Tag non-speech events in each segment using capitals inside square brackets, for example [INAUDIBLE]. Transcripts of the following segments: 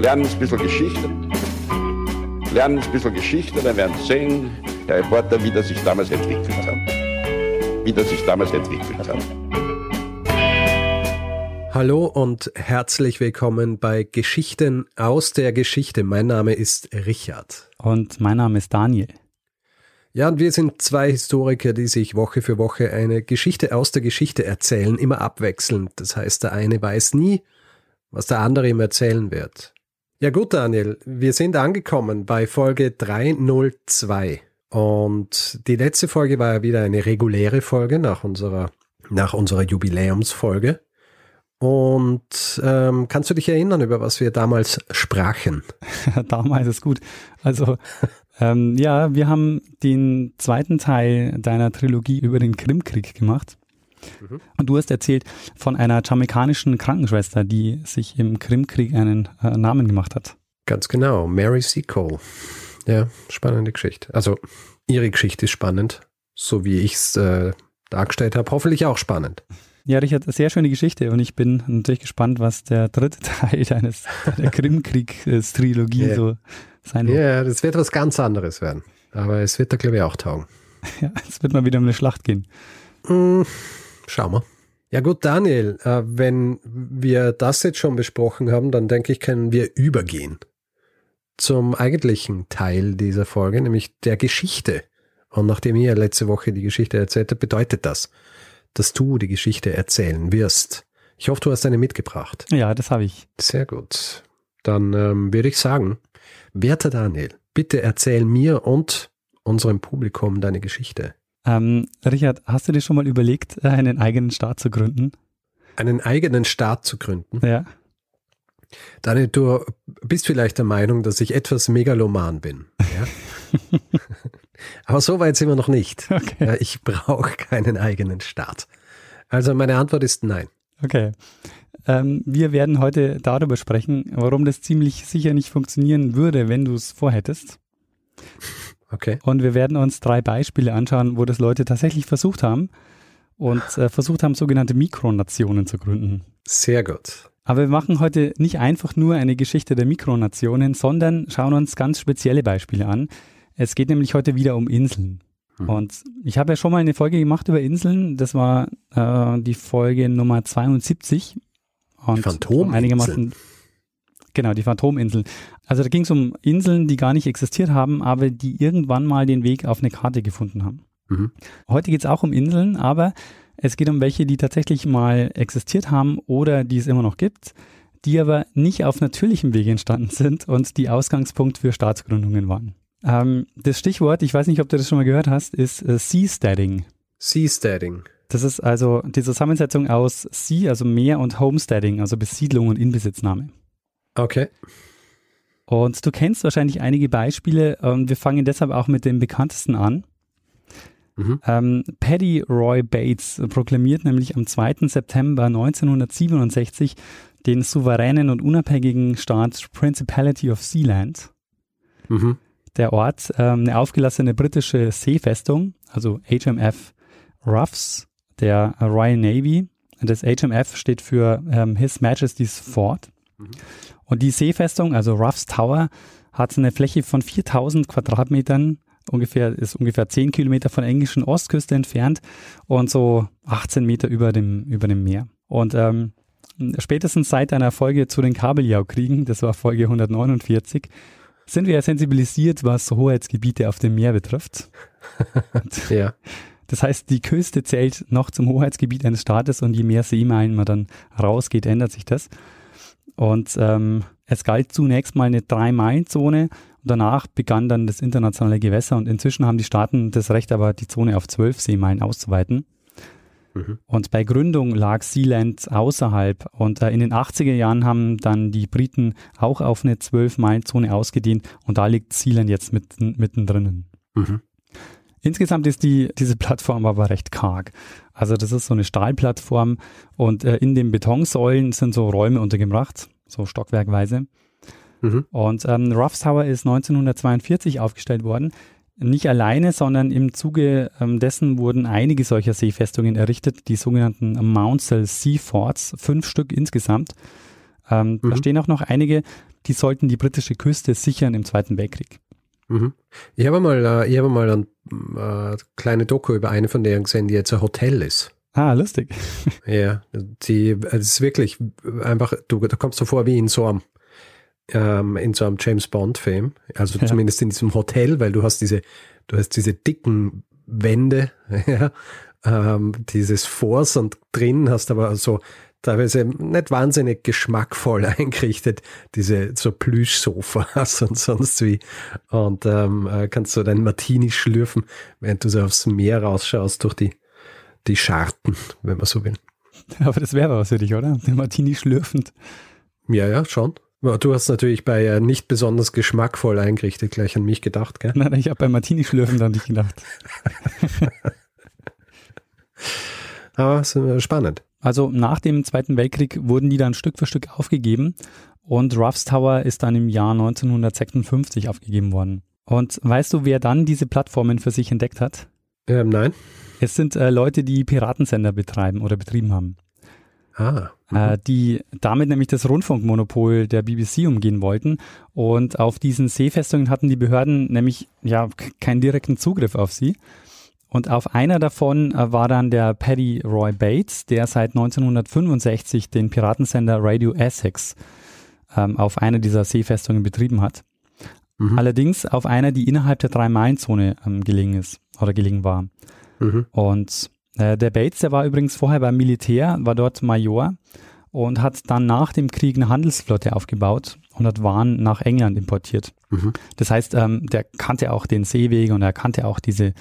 lernen ein bisschen Geschichte. Lernen ein bisschen Geschichte, dann werden Sie sehen, Herr Reporter, wie das sich damals entwickelt hat. Wie das sich damals entwickelt hat. Hallo und herzlich willkommen bei Geschichten aus der Geschichte. Mein Name ist Richard. Und mein Name ist Daniel. Ja, und wir sind zwei Historiker, die sich Woche für Woche eine Geschichte aus der Geschichte erzählen, immer abwechselnd. Das heißt, der eine weiß nie, was der andere ihm erzählen wird. Ja gut, Daniel, wir sind angekommen bei Folge 302. Und die letzte Folge war ja wieder eine reguläre Folge nach unserer, nach unserer Jubiläumsfolge. Und ähm, kannst du dich erinnern, über was wir damals sprachen? [LAUGHS] damals ist gut. Also ähm, ja, wir haben den zweiten Teil deiner Trilogie über den Krimkrieg gemacht. Mhm. Und du hast erzählt von einer jamaikanischen Krankenschwester, die sich im Krimkrieg einen äh, Namen gemacht hat. Ganz genau, Mary Seacole. Ja, spannende Geschichte. Also ihre Geschichte ist spannend, so wie ich es äh, dargestellt habe. Hoffentlich auch spannend. Ja, Richard, sehr schöne Geschichte und ich bin natürlich gespannt, was der dritte [LAUGHS] Teil deines der Krimkrieg-Trilogie yeah. so sein wird. Ja, das wird was ganz anderes werden. Aber es wird da, glaube ich, auch taugen. [LAUGHS] Ja, es wird mal wieder um eine Schlacht gehen. Mm, schauen wir. Ja gut, Daniel, äh, wenn wir das jetzt schon besprochen haben, dann denke ich, können wir übergehen zum eigentlichen Teil dieser Folge, nämlich der Geschichte. Und nachdem ihr letzte Woche die Geschichte erzählt habt, bedeutet das, dass du die Geschichte erzählen wirst. Ich hoffe, du hast eine mitgebracht. Ja, das habe ich. Sehr gut. Dann ähm, würde ich sagen, werter Daniel, bitte erzähl mir und unserem Publikum deine Geschichte. Ähm, Richard, hast du dir schon mal überlegt, einen eigenen Staat zu gründen? Einen eigenen Staat zu gründen? Ja. Daniel, du bist vielleicht der Meinung, dass ich etwas megaloman bin. Ja? [LAUGHS] Aber so weit sind wir noch nicht. Okay. Ja, ich brauche keinen eigenen Staat. Also meine Antwort ist nein. Okay. Ähm, wir werden heute darüber sprechen, warum das ziemlich sicher nicht funktionieren würde, wenn du es vorhättest. Okay. Und wir werden uns drei Beispiele anschauen, wo das Leute tatsächlich versucht haben und äh, versucht haben, sogenannte Mikronationen zu gründen. Sehr gut. Aber wir machen heute nicht einfach nur eine Geschichte der Mikronationen, sondern schauen uns ganz spezielle Beispiele an. Es geht nämlich heute wieder um Inseln. Hm. Und ich habe ja schon mal eine Folge gemacht über Inseln. Das war äh, die Folge Nummer 72. Und Phantominseln. Genau, die Phantominseln. Also da ging es um Inseln, die gar nicht existiert haben, aber die irgendwann mal den Weg auf eine Karte gefunden haben. Mhm. Heute geht es auch um Inseln, aber es geht um welche, die tatsächlich mal existiert haben oder die es immer noch gibt, die aber nicht auf natürlichem Weg entstanden sind und die Ausgangspunkt für Staatsgründungen waren. Ähm, das Stichwort, ich weiß nicht, ob du das schon mal gehört hast, ist äh, Seasteading. Seasteading. Das ist also die Zusammensetzung aus Sea, also Meer und Homesteading, also Besiedlung und Inbesitznahme. Okay. Und du kennst wahrscheinlich einige Beispiele und wir fangen deshalb auch mit dem bekanntesten an. Mhm. Ähm, Paddy Roy Bates proklamiert nämlich am 2. September 1967 den souveränen und unabhängigen Staat Principality of Sealand. Mhm. Der Ort, ähm, eine aufgelassene britische Seefestung, also HMF Ruffs der Royal Navy. Das HMF steht für ähm, His Majesty's Fort. Mhm. Und die Seefestung, also Ruffs Tower, hat eine Fläche von 4000 Quadratmetern, ungefähr, ist ungefähr 10 Kilometer von der englischen Ostküste entfernt und so 18 Meter über dem, über dem Meer. Und ähm, spätestens seit einer Folge zu den Kabeljau-Kriegen, das war Folge 149, sind wir ja sensibilisiert, was Hoheitsgebiete auf dem Meer betrifft. [LAUGHS] ja. Das heißt, die Küste zählt noch zum Hoheitsgebiet eines Staates und je mehr Seemeilen man dann rausgeht, ändert sich das. Und ähm, es galt zunächst mal eine Drei-Meilen-Zone und danach begann dann das internationale Gewässer und inzwischen haben die Staaten das Recht, aber die Zone auf zwölf Seemeilen auszuweiten. Mhm. Und bei Gründung lag Sealand außerhalb und äh, in den 80er Jahren haben dann die Briten auch auf eine zwölf Meilen Zone ausgedehnt und da liegt Sealand jetzt mitten, mittendrin. Mhm. Insgesamt ist die, diese Plattform aber recht karg. Also das ist so eine Stahlplattform und äh, in den Betonsäulen sind so Räume untergebracht, so stockwerkweise. Mhm. Und ähm, Ruffs Tower ist 1942 aufgestellt worden. Nicht alleine, sondern im Zuge ähm, dessen wurden einige solcher Seefestungen errichtet, die sogenannten Mountzel Sea Forts, fünf Stück insgesamt. Ähm, mhm. Da stehen auch noch einige, die sollten die britische Küste sichern im Zweiten Weltkrieg. Mhm. Ich habe mal, äh, ich habe mal eine äh, kleine Doku über eine von denen gesehen, die jetzt ein Hotel ist. Ah, lustig. [LAUGHS] Ja, die, es ist wirklich einfach, du, da kommst du vor wie in so einem, ähm, in so einem James Bond-Film. Also ja. zumindest in diesem Hotel, weil du hast diese, du hast diese dicken Wände, [LAUGHS] ja, ähm, dieses Force und drin hast aber so teilweise nicht wahnsinnig geschmackvoll [LAUGHS] eingerichtet, diese so Plüschsofas und sonst wie. Und ähm, äh, kannst du deinen Martini schlürfen, während du so aufs Meer rausschaust durch die, die Scharten, wenn man so will. [LAUGHS] Aber das wäre was für dich, oder? Den Martini schlürfend. Ja, ja, schon. Du hast natürlich bei äh, nicht besonders geschmackvoll eingerichtet gleich an mich gedacht, gell? Nein, ich habe bei Martini schlürfend an dich gedacht. [LAUGHS] Aber spannend. Also nach dem Zweiten Weltkrieg wurden die dann Stück für Stück aufgegeben und Ruff's Tower ist dann im Jahr 1956 aufgegeben worden. Und weißt du, wer dann diese Plattformen für sich entdeckt hat? Ähm, nein. Es sind äh, Leute, die Piratensender betreiben oder betrieben haben. Ah. Äh, die damit nämlich das Rundfunkmonopol der BBC umgehen wollten. Und auf diesen Seefestungen hatten die Behörden nämlich ja keinen direkten Zugriff auf sie. Und auf einer davon äh, war dann der Paddy Roy Bates, der seit 1965 den Piratensender Radio Essex ähm, auf einer dieser Seefestungen betrieben hat. Mhm. Allerdings auf einer, die innerhalb der Drei-Meilen-Zone ähm, gelegen ist oder gelegen war. Mhm. Und äh, der Bates, der war übrigens vorher beim Militär, war dort Major und hat dann nach dem Krieg eine Handelsflotte aufgebaut und hat Waren nach England importiert. Mhm. Das heißt, ähm, der kannte auch den Seeweg und er kannte auch diese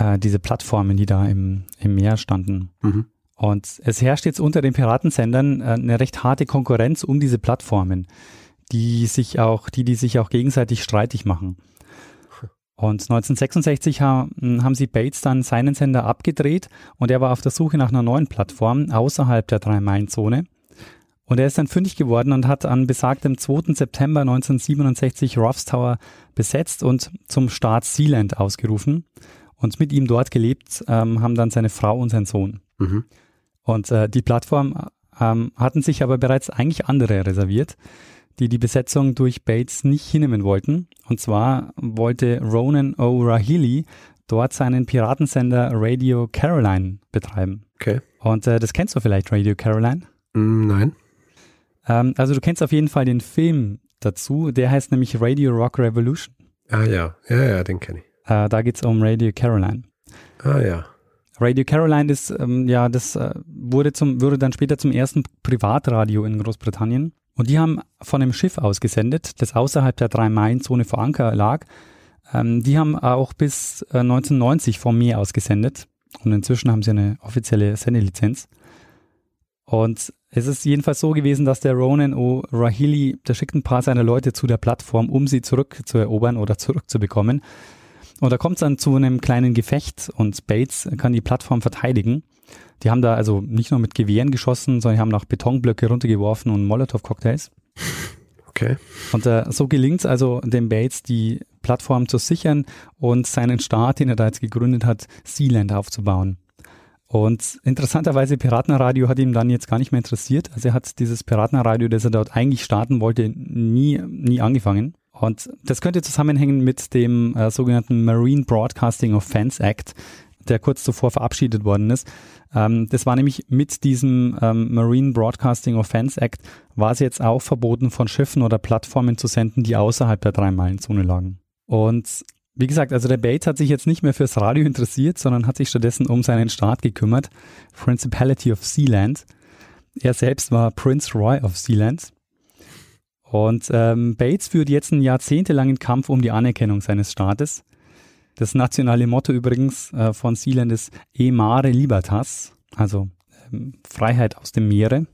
äh, diese Plattformen, die da im, im Meer standen. Mhm. Und es herrscht jetzt unter den Piratensendern äh, eine recht harte Konkurrenz um diese Plattformen, die sich auch, die, die sich auch gegenseitig streitig machen. Und 1966 haben, haben sie Bates dann seinen Sender abgedreht und er war auf der Suche nach einer neuen Plattform außerhalb der Drei-Main-Zone. Und er ist dann fündig geworden und hat an besagtem 2. September 1967 Ruff's Tower besetzt und zum Staat Sealand ausgerufen und mit ihm dort gelebt ähm, haben dann seine Frau und sein Sohn. Mhm. Und äh, die Plattform ähm, hatten sich aber bereits eigentlich andere reserviert, die die Besetzung durch Bates nicht hinnehmen wollten. Und zwar wollte Ronan O'Rahilly dort seinen Piratensender Radio Caroline betreiben. Okay. Und äh, das kennst du vielleicht, Radio Caroline? Mm, nein. Ähm, also du kennst auf jeden Fall den Film dazu, der heißt nämlich Radio Rock Revolution. Ah ja, ja, ja, den kenne ich. Äh, da geht es um Radio Caroline. Ah ja. Radio Caroline ist, ähm, ja, das äh, wurde, zum, wurde dann später zum ersten Privatradio in Großbritannien. Und die haben von einem Schiff ausgesendet, das außerhalb der Drei-Meilen-Zone vor Anker lag. Ähm, die haben auch bis äh, 1990 vom Meer ausgesendet. Und inzwischen haben sie eine offizielle Sendelizenz. Und es ist jedenfalls so gewesen, dass der Ronan O'Rahilly, der schickt ein paar seiner Leute zu der Plattform, um sie zurückzuerobern oder zurückzubekommen. Und da kommt es dann zu einem kleinen Gefecht und Bates kann die Plattform verteidigen. Die haben da also nicht nur mit Gewehren geschossen, sondern die haben auch Betonblöcke runtergeworfen und Molotow-Cocktails. [LAUGHS] Okay. Und äh, so gelingt es also dem Bates, die Plattform zu sichern und seinen Staat, den er da jetzt gegründet hat, Sealand aufzubauen. Und interessanterweise, Piratenradio hat ihn dann jetzt gar nicht mehr interessiert. Also er hat dieses Piratenradio, das er dort eigentlich starten wollte, nie, nie angefangen. Und das könnte zusammenhängen mit dem äh, sogenannten Marine Broadcasting Offense Act, der kurz zuvor verabschiedet worden ist. Ähm, das war nämlich mit diesem ähm, Marine Broadcasting Offense Act, war es jetzt auch verboten, von Schiffen oder Plattformen zu senden, die außerhalb der Drei-Meilen-Zone lagen. Und wie gesagt, also der Bates hat sich jetzt nicht mehr fürs Radio interessiert, sondern hat sich stattdessen um seinen Staat gekümmert, Principality of Sealand. Er selbst war Prince Roy of Sealand und ähm, Bates führt jetzt einen jahrzehntelangen Kampf um die Anerkennung seines Staates. Das nationale Motto übrigens äh, von Sealand ist E Mare Libertas, also ähm, Freiheit aus dem Meere.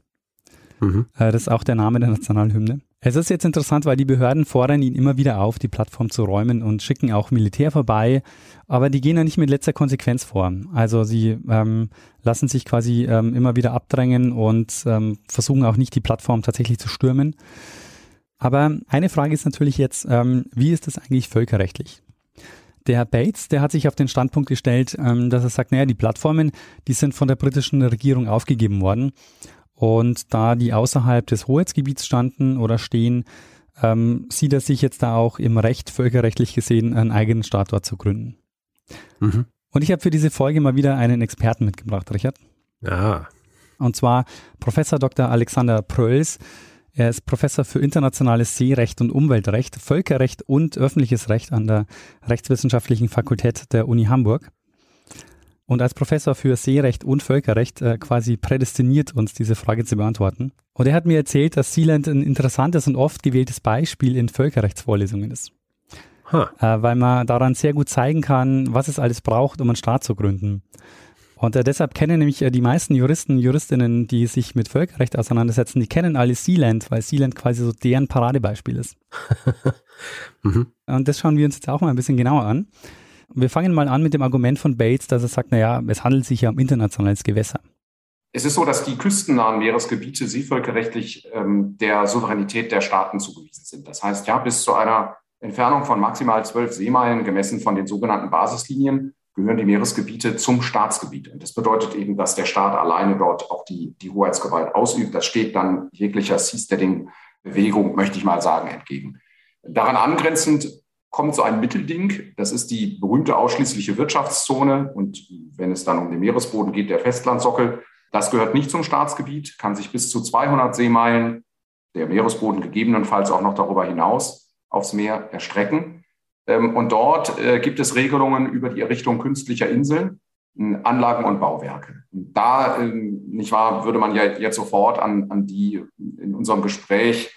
Mhm. Äh, das ist auch der Name der Nationalhymne. Es ist jetzt interessant, weil die Behörden fordern ihn immer wieder auf, die Plattform zu räumen und schicken auch Militär vorbei, aber die gehen ja nicht mit letzter Konsequenz vor. Also sie ähm, lassen sich quasi ähm, immer wieder abdrängen und ähm, versuchen auch nicht, die Plattform tatsächlich zu stürmen. Aber eine Frage ist natürlich jetzt, ähm, wie ist das eigentlich völkerrechtlich? Der Bates, der hat sich auf den Standpunkt gestellt, ähm, dass er sagt, naja, die Plattformen, die sind von der britischen Regierung aufgegeben worden. Und da die außerhalb des Hoheitsgebiets standen oder stehen, ähm, sieht er sich jetzt da auch im Recht, völkerrechtlich gesehen, einen eigenen Staat dort zu gründen. Mhm. Und ich habe für diese Folge mal wieder einen Experten mitgebracht, Richard. Ja. Und zwar Professor Dr. Alexander Pröls. Er ist Professor für internationales Seerecht und Umweltrecht, Völkerrecht und öffentliches Recht an der Rechtswissenschaftlichen Fakultät der Uni Hamburg und als Professor für Seerecht und Völkerrecht äh, quasi prädestiniert, uns diese Frage zu beantworten. Und er hat mir erzählt, dass Sealand ein interessantes und oft gewähltes Beispiel in Völkerrechtsvorlesungen ist. Huh. Äh, weil man daran sehr gut zeigen kann, was es alles braucht, um einen Staat zu gründen. Und äh, deshalb kennen nämlich äh, die meisten Juristen, Juristinnen, die sich mit Völkerrecht auseinandersetzen, die kennen alle Sealand, weil Sealand quasi so deren Paradebeispiel ist. [LAUGHS] mhm. Und das schauen wir uns jetzt auch mal ein bisschen genauer an. Wir fangen mal an mit dem Argument von Bates, dass er sagt, naja, es handelt sich ja um internationales Gewässer. Es ist so, dass die küstennahen Meeresgebiete seevölkerrechtlich ähm, der Souveränität der Staaten zugewiesen sind. Das heißt, ja, bis zu einer Entfernung von maximal zwölf Seemeilen, gemessen von den sogenannten Basislinien, gehören die Meeresgebiete zum Staatsgebiet. Und das bedeutet eben, dass der Staat alleine dort auch die, die Hoheitsgewalt ausübt. Das steht dann jeglicher Seasteading-Bewegung, möchte ich mal sagen, entgegen. Daran angrenzend kommt so ein Mittelding. Das ist die berühmte ausschließliche Wirtschaftszone. Und wenn es dann um den Meeresboden geht, der Festlandsockel. Das gehört nicht zum Staatsgebiet, kann sich bis zu 200 Seemeilen, der Meeresboden gegebenenfalls auch noch darüber hinaus, aufs Meer erstrecken. Ähm, und dort äh, gibt es Regelungen über die Errichtung künstlicher Inseln, Anlagen und Bauwerke. da, ähm, nicht wahr, würde man ja jetzt sofort an, an die in unserem Gespräch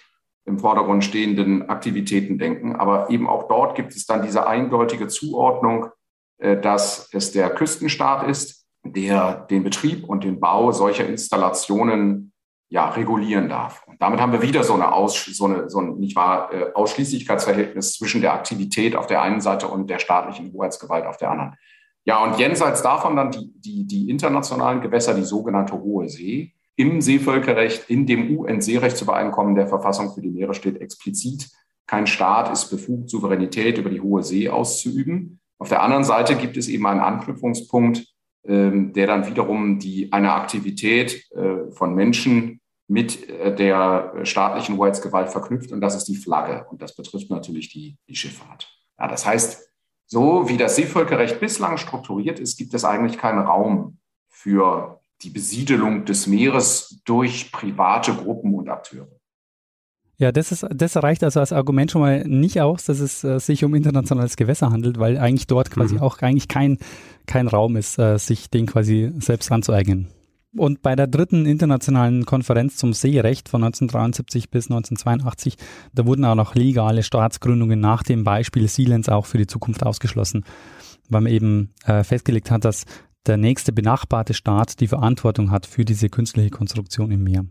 im Vordergrund stehenden Aktivitäten denken. Aber eben auch dort gibt es dann diese eindeutige Zuordnung, äh, dass es der Küstenstaat ist, der den Betrieb und den Bau solcher Installationen ja, regulieren darf. Und damit haben wir wieder so eine, Aus, so eine, so ein nicht wahr, äh, Ausschließlichkeitsverhältnis zwischen der Aktivität auf der einen Seite und der staatlichen Hoheitsgewalt auf der anderen. Ja, und jenseits davon dann die, die, die internationalen Gewässer, die sogenannte Hohe See, im Seevölkerrecht, in dem UN-Seerechtsübereinkommen der Verfassung für die Meere steht explizit, kein Staat ist befugt, Souveränität über die hohe See auszuüben. Auf der anderen Seite gibt es eben einen Anknüpfungspunkt, ähm, der dann wiederum die, eine Aktivität äh, von Menschen mit äh, der staatlichen Hoheitsgewalt verknüpft und das ist die Flagge und das betrifft natürlich die, die Schifffahrt. Ja, das heißt, so wie das Seevölkerrecht bislang strukturiert ist, gibt es eigentlich keinen Raum für die Besiedelung des Meeres durch private Gruppen und Akteure. Ja, das, ist, das reicht also als Argument schon mal nicht aus, dass es äh, sich um internationales Gewässer handelt, weil eigentlich dort quasi mhm. auch eigentlich kein, kein Raum ist, äh, sich den quasi selbst anzueignen. Und bei der dritten internationalen Konferenz zum Seerecht von 1973 bis 1982, da wurden auch noch legale Staatsgründungen nach dem Beispiel Sealands auch für die Zukunft ausgeschlossen, weil man eben äh, festgelegt hat, dass der nächste benachbarte Staat die Verantwortung hat für diese künstliche Konstruktion im Meer.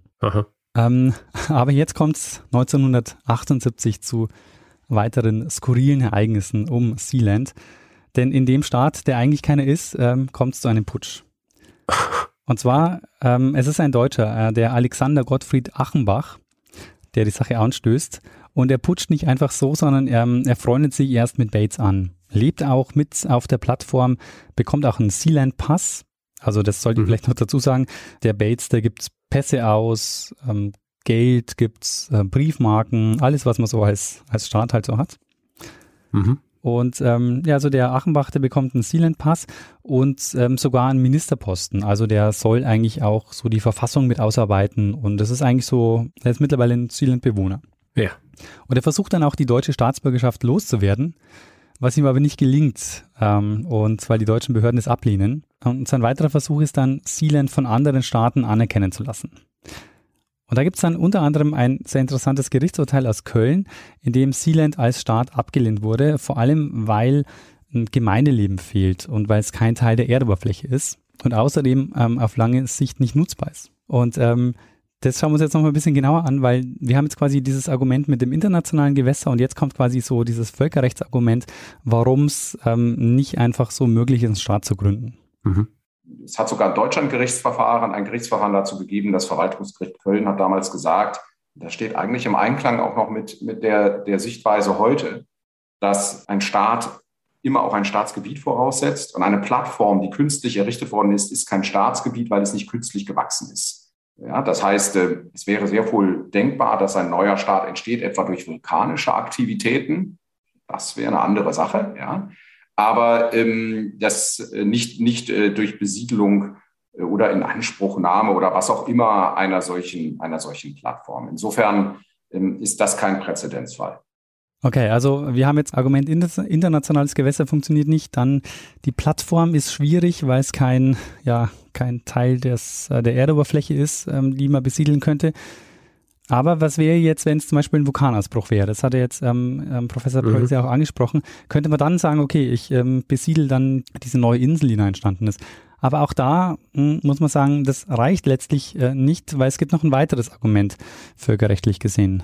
Ähm, aber jetzt kommt es 1978 zu weiteren skurrilen Ereignissen um Sealand. Denn in dem Staat, der eigentlich keiner ist, ähm, kommt es zu einem Putsch. [LAUGHS] Und zwar, ähm, es ist ein Deutscher, äh, der Alexander Gottfried Achenbach, der die Sache anstößt. Und er putscht nicht einfach so, sondern er, er freundet sich erst mit Bates an lebt auch mit auf der Plattform, bekommt auch einen Sealand-Pass. Also das sollte ich mhm. vielleicht noch dazu sagen. Der Bates, da gibt's Pässe aus, ähm, Geld gibt's, äh, Briefmarken, alles, was man so als, als Staat halt so hat. Mhm. Und ähm, ja, also der Achenbach, der bekommt einen Sealand-Pass und ähm, sogar einen Ministerposten. Also der soll eigentlich auch so die Verfassung mit ausarbeiten. Und das ist eigentlich so, er ist mittlerweile ein Sealand-Bewohner. Ja. Und er versucht dann auch die deutsche Staatsbürgerschaft loszuwerden was ihm aber nicht gelingt, ähm, und weil die deutschen Behörden es ablehnen. Und sein weiterer Versuch ist dann, Sealand von anderen Staaten anerkennen zu lassen. Und da gibt es dann unter anderem ein sehr interessantes Gerichtsurteil aus Köln, in dem Sealand als Staat abgelehnt wurde, vor allem weil ein Gemeindeleben fehlt und weil es kein Teil der Erdoberfläche ist und außerdem ähm, auf lange Sicht nicht nutzbar ist. Und ähm, das schauen wir uns jetzt noch mal ein bisschen genauer an, weil wir haben jetzt quasi dieses Argument mit dem internationalen Gewässer und jetzt kommt quasi so dieses Völkerrechtsargument, warum es ähm, nicht einfach so möglich ist, einen Staat zu gründen. Mhm. Es hat sogar Deutschland Gerichtsverfahren, ein Gerichtsverfahren dazu gegeben. Das Verwaltungsgericht Köln hat damals gesagt, das steht eigentlich im Einklang auch noch mit, mit der, der Sichtweise heute, dass ein Staat immer auch ein Staatsgebiet voraussetzt und eine Plattform, die künstlich errichtet worden ist, ist kein Staatsgebiet, weil es nicht künstlich gewachsen ist. Ja, das heißt, äh, es wäre sehr wohl denkbar, dass ein neuer Staat entsteht, etwa durch vulkanische Aktivitäten. Das wäre eine andere Sache, ja. Aber ähm, das äh, nicht, nicht äh, durch Besiedelung äh, oder in Anspruchnahme oder was auch immer einer solchen, einer solchen Plattform. Insofern ähm, ist das kein Präzedenzfall. Okay, also wir haben jetzt Argument, internationales Gewässer funktioniert nicht, dann die Plattform ist schwierig, weil es kein, ja, kein Teil des, äh, der Erdoberfläche ist, ähm, die man besiedeln könnte. Aber was wäre jetzt, wenn es zum Beispiel ein Vulkanausbruch wäre? Das hatte jetzt ähm, ähm, Professor mhm. Preuß ja auch angesprochen. Könnte man dann sagen, okay, ich ähm, besiedel dann diese neue Insel, die da entstanden ist. Aber auch da mh, hm, muss man sagen, das reicht letztlich äh, nicht, weil es gibt noch ein weiteres Argument völkerrechtlich gesehen.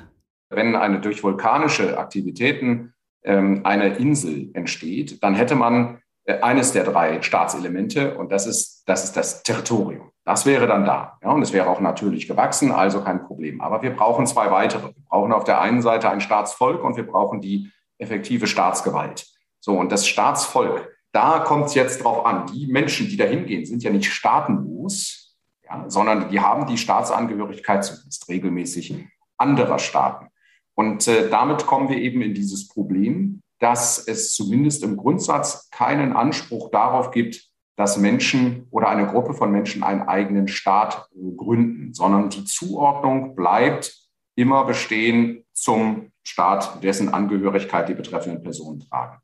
Wenn eine durch vulkanische Aktivitäten ähm, eine Insel entsteht, dann hätte man eines der drei Staatselemente und das ist das, ist das Territorium. Das wäre dann da. Ja, und es wäre auch natürlich gewachsen, also kein Problem. Aber wir brauchen zwei weitere. Wir brauchen auf der einen Seite ein Staatsvolk und wir brauchen die effektive Staatsgewalt. So, und das Staatsvolk, da kommt es jetzt drauf an. Die Menschen, die da hingehen, sind ja nicht staatenlos, ja, sondern die haben die Staatsangehörigkeit zumindest regelmäßig anderer Staaten. Und äh, damit kommen wir eben in dieses Problem, dass es zumindest im Grundsatz keinen Anspruch darauf gibt, dass Menschen oder eine Gruppe von Menschen einen eigenen Staat gründen, sondern die Zuordnung bleibt immer bestehen zum Staat, dessen Angehörigkeit die betreffenden Personen tragen.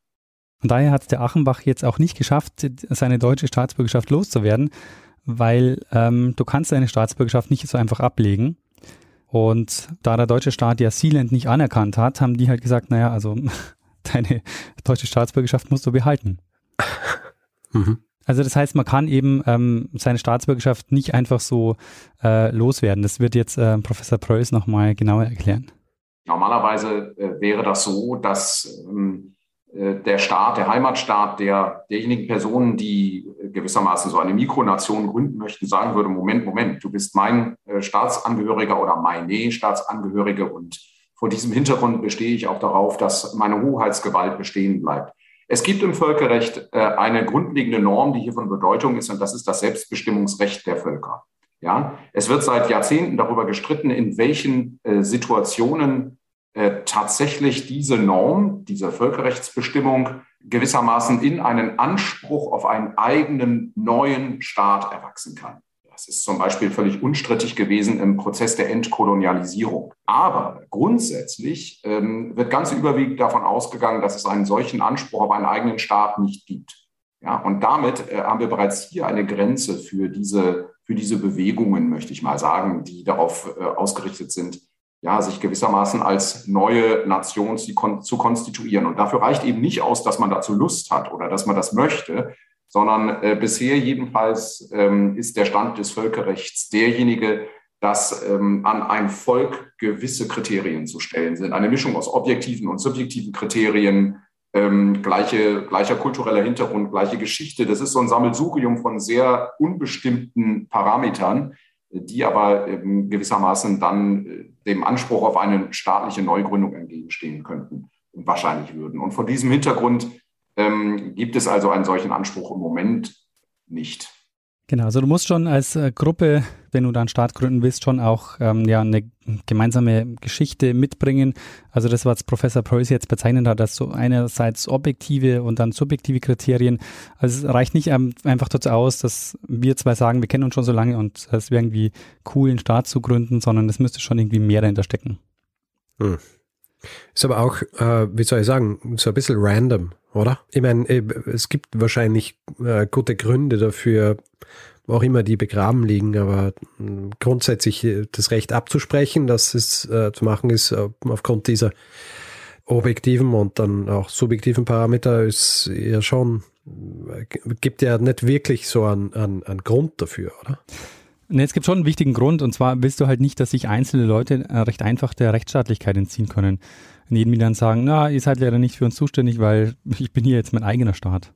Und daher hat der Achenbach jetzt auch nicht geschafft, seine deutsche Staatsbürgerschaft loszuwerden, weil ähm, du kannst deine Staatsbürgerschaft nicht so einfach ablegen. Und da der deutsche Staat ja Sealand nicht anerkannt hat, haben die halt gesagt, naja, also deine deutsche Staatsbürgerschaft musst du behalten. [LAUGHS] Mhm. Also das heißt, man kann eben ähm, seine Staatsbürgerschaft nicht einfach so äh, loswerden. Das wird jetzt äh, Professor Preuß nochmal genauer erklären. Normalerweise äh, wäre das so, dass ähm, äh, der Staat, der Heimatstaat der, derjenigen Personen, die gewissermaßen so eine Mikronation gründen möchten, sagen würde, Moment, Moment, du bist mein äh, Staatsangehöriger oder meine Staatsangehörige und vor diesem Hintergrund bestehe ich auch darauf, dass meine Hoheitsgewalt bestehen bleibt. Es gibt im Völkerrecht äh, eine grundlegende Norm, die hier von Bedeutung ist, und das ist das Selbstbestimmungsrecht der Völker. Ja, es wird seit Jahrzehnten darüber gestritten, in welchen Situationen äh, tatsächlich diese Norm, diese Völkerrechtsbestimmung gewissermaßen in einen Anspruch auf einen eigenen neuen Staat erwachsen kann. Das ist zum Beispiel völlig unstrittig gewesen im Prozess der Entkolonialisierung. Aber grundsätzlich ähm, wird ganz überwiegend davon ausgegangen, dass es einen solchen Anspruch auf einen eigenen Staat nicht gibt. Ja, und damit äh, haben wir bereits hier eine Grenze für diese, für diese Bewegungen, möchte ich mal sagen, die darauf äh, ausgerichtet sind, ja, sich gewissermaßen als neue Nation zu, zu konstituieren. Und dafür reicht eben nicht aus, dass man dazu Lust hat oder dass man das möchte, sondern äh, bisher jedenfalls ähm, ist der Stand des Völkerrechts derjenige, dass ähm, an ein Volk gewisse Kriterien zu stellen sind. Eine Mischung aus objektiven und subjektiven Kriterien, ähm, gleiche, gleicher kultureller Hintergrund, gleiche Geschichte. Das ist so ein Sammelsurium von sehr unbestimmten Parametern, die aber ähm, gewissermaßen dann äh, dem Anspruch auf eine staatliche Neugründung entgegenstehen könnten und wahrscheinlich würden. Und vor diesem Hintergrund ähm, gibt es also einen solchen Anspruch im Moment nicht. Genau, also du musst schon als äh, Gruppe, wenn du dann Staat gründen willst, schon auch ähm, ja, eine gemeinsame Geschichte mitbringen. Also das, was Professor Preuß jetzt bezeichnet hat, dass so einerseits objektive und dann subjektive Kriterien. Also es reicht nicht ähm, einfach dazu aus, dass wir zwei sagen, wir kennen uns schon so lange und es wäre irgendwie cool, einen Staat zu gründen, sondern es müsste schon irgendwie mehr dahinter stecken. Hm. Ist aber auch, äh, wie soll ich sagen, so ein bisschen random, oder? Ich meine, äh, es gibt wahrscheinlich äh, gute Gründe dafür, auch immer die begraben liegen, aber hm, grundsätzlich äh, das Recht abzusprechen, dass es zu machen ist, aufgrund dieser objektiven und dann auch subjektiven Parameter ist ja schon, gibt ja nicht wirklich so einen, einen, einen Grund dafür, oder? Nee, es gibt schon einen wichtigen Grund und zwar willst du halt nicht, dass sich einzelne Leute äh, recht einfach der Rechtsstaatlichkeit entziehen können. Und jedem dann sagen, na, ihr seid leider nicht für uns zuständig, weil [LAUGHS] ich bin hier jetzt mein eigener Staat.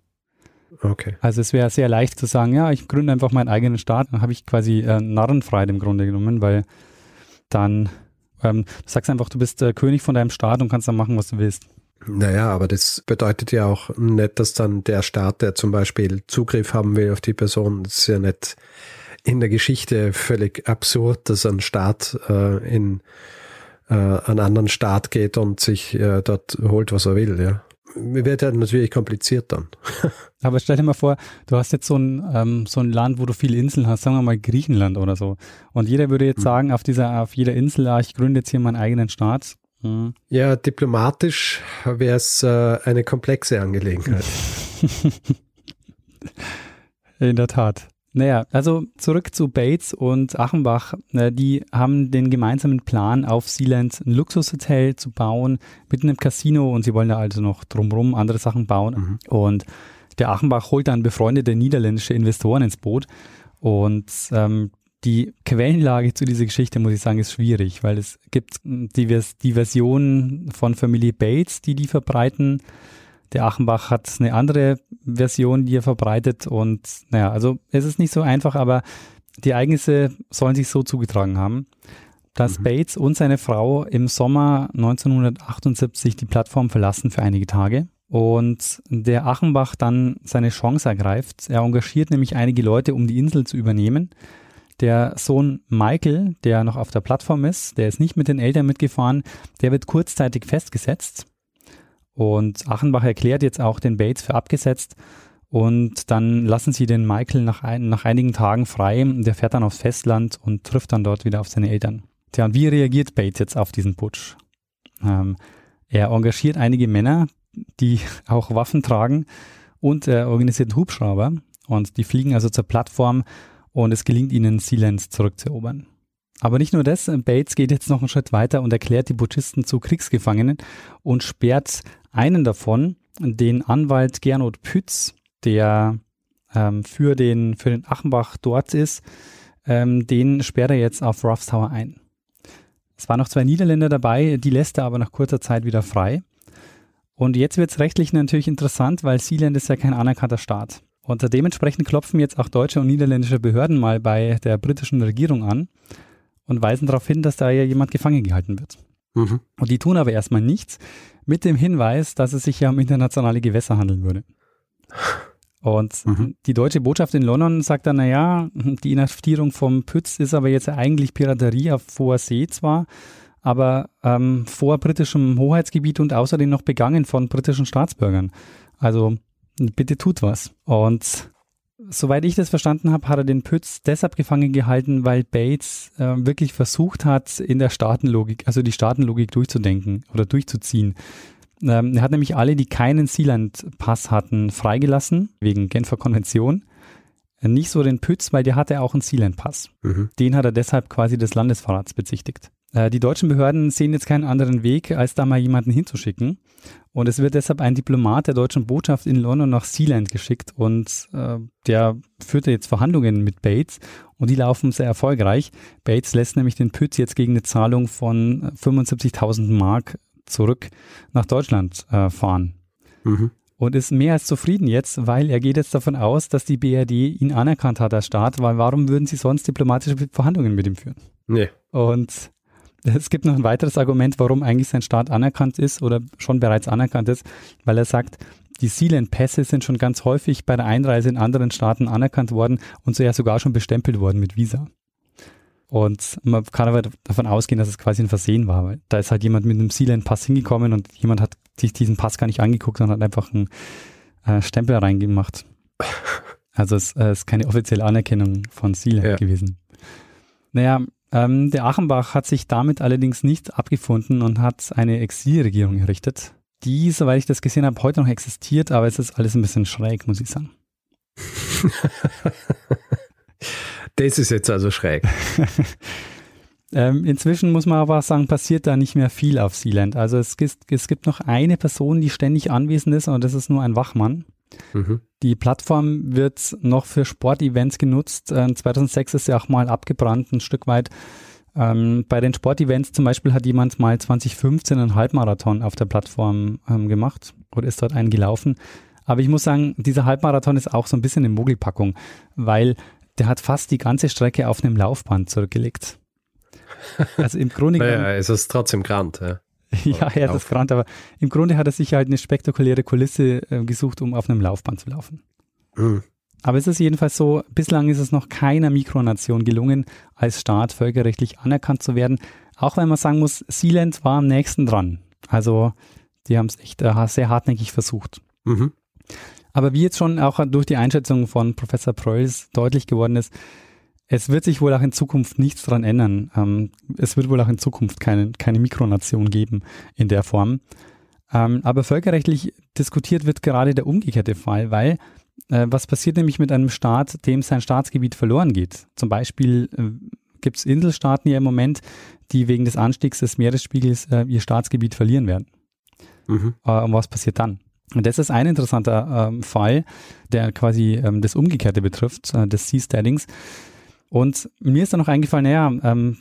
Okay. Also es wäre sehr leicht zu sagen, ja, ich gründe einfach meinen eigenen Staat, dann habe ich quasi äh, Narrenfreiheit im Grunde genommen, weil dann ähm, du sagst einfach, du bist äh, König von deinem Staat und kannst dann machen, was du willst. Naja, aber das bedeutet ja auch nicht, dass dann der Staat, der zum Beispiel Zugriff haben will auf die Person, das ist ja nicht in der Geschichte völlig absurd, dass ein Staat äh, in äh, einen anderen Staat geht und sich äh, dort holt, was er will, ja. Wird ja natürlich kompliziert dann. [LAUGHS] Aber stell dir mal vor, du hast jetzt so ein, ähm, so ein Land, wo du viele Inseln hast, sagen wir mal Griechenland oder so. Und jeder würde jetzt mhm. sagen, auf dieser, auf jeder Insel, ah, ich gründe jetzt hier meinen eigenen Staat. Mhm. Ja, diplomatisch wäre es äh, eine komplexe Angelegenheit. [LAUGHS] In der Tat. Naja, also zurück zu Bates und Achenbach. Die haben den gemeinsamen Plan, auf Sealand ein Luxushotel zu bauen mit einem Casino und sie wollen da also noch drumherum andere Sachen bauen. Mhm. Und der Achenbach holt dann befreundete niederländische Investoren ins Boot und ähm, die Quellenlage zu dieser Geschichte, muss ich sagen, ist schwierig, weil es gibt die, die Version von Familie Bates, die die verbreiten. Der Achenbach hat eine andere Version, die er verbreitet und naja, also es ist nicht so einfach, aber die Ereignisse sollen sich so zugetragen haben, dass mhm. Bates und seine Frau im Sommer 1978 die Plattform verlassen für einige Tage und der Achenbach dann seine Chance ergreift. Er engagiert nämlich einige Leute, um die Insel zu übernehmen. Der Sohn Michael, der noch auf der Plattform ist, der ist nicht mit den Eltern mitgefahren, der wird kurzzeitig festgesetzt. Und Achenbach erklärt jetzt auch den Bates für abgesetzt. Und dann lassen sie den Michael nach, ein, nach einigen Tagen frei. Der fährt dann aufs Festland und trifft dann dort wieder auf seine Eltern. Tja, und wie reagiert Bates jetzt auf diesen Putsch? Ähm, er engagiert einige Männer, die [LAUGHS] auch Waffen tragen und er organisiert Hubschrauber und die fliegen also zur Plattform und es gelingt ihnen, Sealand zurückzuerobern. Aber nicht nur das, Bates geht jetzt noch einen Schritt weiter und erklärt die Putschisten zu Kriegsgefangenen und sperrt einen davon, den Anwalt Gernot Pütz, der ähm, für, den, für den Achenbach dort ist, ähm, den sperrt er jetzt auf Ruffs Tower ein. Es waren noch zwei Niederländer dabei, die lässt er aber nach kurzer Zeit wieder frei. Und jetzt wird es rechtlich natürlich interessant, weil Sealand ist ja kein anerkannter Staat. Und dementsprechend klopfen jetzt auch deutsche und niederländische Behörden mal bei der britischen Regierung an und weisen darauf hin, dass da ja jemand gefangen gehalten wird. Mhm. Und die tun aber erstmal nichts mit dem Hinweis, dass es sich ja um internationale Gewässer handeln würde. Und mhm. die deutsche Botschaft in London sagt dann, naja, die Inhaftierung vom Pütz ist aber jetzt eigentlich Piraterie auf hoher See zwar, aber ähm, vor britischem Hoheitsgebiet und außerdem noch begangen von britischen Staatsbürgern. Also bitte tut was. Und soweit ich das verstanden habe, hat er den Pütz deshalb gefangen gehalten, weil Bates äh, wirklich versucht hat, in der Staatenlogik, also die Staatenlogik durchzudenken oder durchzuziehen. Ähm, er hat nämlich alle, die keinen Sealand-Pass hatten, freigelassen, wegen Genfer Konvention. Nicht so den Pütz, weil der hatte auch einen Sealand-Pass. Mhm. Den hat er deshalb quasi des Landesverrats bezichtigt. Äh, die deutschen Behörden sehen jetzt keinen anderen Weg, als da mal jemanden hinzuschicken. Und es wird deshalb ein Diplomat der deutschen Botschaft in London nach Sealand geschickt und äh, der führte jetzt Verhandlungen mit Bates und die laufen sehr erfolgreich. Bates lässt nämlich den Pütz jetzt gegen eine Zahlung von 75.000 Mark zurück nach Deutschland äh, fahren. Mhm. Und ist mehr als zufrieden jetzt, weil er geht jetzt davon aus, dass die BRD ihn anerkannt hat als Staat, weil warum würden sie sonst diplomatische Verhandlungen mit ihm führen? Nee. Und [LAUGHS] es gibt noch ein weiteres Argument, warum eigentlich sein Staat anerkannt ist oder schon bereits anerkannt ist, weil er sagt, die Sealand-Pässe sind schon ganz häufig bei der Einreise in anderen Staaten anerkannt worden und so ja sogar schon bestempelt worden mit Visa. Und man kann aber davon ausgehen, dass es quasi ein Versehen war, weil da ist halt jemand mit einem Sealand-Pass hingekommen und jemand hat sich diesen Pass gar nicht angeguckt und hat einfach einen äh, Stempel reingemacht. Also es äh, ist keine offizielle Anerkennung von Sealand ja. gewesen. Naja, ähm, der Achenbach hat sich damit allerdings nicht abgefunden und hat eine Exilregierung errichtet, die, soweit ich das gesehen habe, heute noch existiert, aber es ist alles ein bisschen schräg, muss ich sagen. [LAUGHS] das ist jetzt also schräg. [LAUGHS] ähm, inzwischen muss man aber sagen, passiert da nicht mehr viel auf Sealand. Also es es gibt noch eine Person, die ständig anwesend ist und das ist nur ein Wachmann. Mhm. Die Plattform wird noch für Sportevents genutzt. 2006 ähm, ist sie auch mal abgebrannt, ein Stück weit. Ähm, bei den Sportevents zum Beispiel hat jemand mal 2015 einen Halbmarathon auf der Plattform ähm, gemacht oder ist dort einen gelaufen. Aber ich muss sagen, dieser Halbmarathon ist auch so ein bisschen eine Mogelpackung, weil der hat fast die ganze Strecke auf einem Laufband zurückgelegt. Also im Grunde [LAUGHS] genommen. naja, es ist trotzdem Grand, ja. [LAUGHS] ja, er hat das gerannt, aber im Grunde hat er sich halt eine spektakuläre Kulisse äh, gesucht, um auf einem Laufband zu laufen. Mhm. Aber es ist jedenfalls so, bislang ist es noch keiner Mikronation gelungen, als Staat völkerrechtlich anerkannt zu werden. Auch wenn man sagen muss, Sealand war am nächsten dran. Also die haben es echt äh, sehr hartnäckig versucht. Mhm. Aber wie jetzt schon auch durch die Einschätzung von Professor Preuß deutlich geworden ist, es wird sich wohl auch in Zukunft nichts dran ändern. Ähm, es wird wohl auch in Zukunft keine, keine Mikronation geben in der Form. Ähm, aber völkerrechtlich diskutiert wird gerade der umgekehrte Fall, weil äh, was passiert nämlich mit einem Staat, dem sein Staatsgebiet verloren geht? Zum Beispiel äh, gibt es Inselstaaten hier im Moment, die wegen des Anstiegs des Meeresspiegels äh, ihr Staatsgebiet verlieren werden. Mhm. Äh, und was passiert dann? Und das ist ein interessanter ähm, Fall, der quasi ähm, das Umgekehrte betrifft, äh, des Seasteadings. Und mir ist dann noch eingefallen, naja, ähm,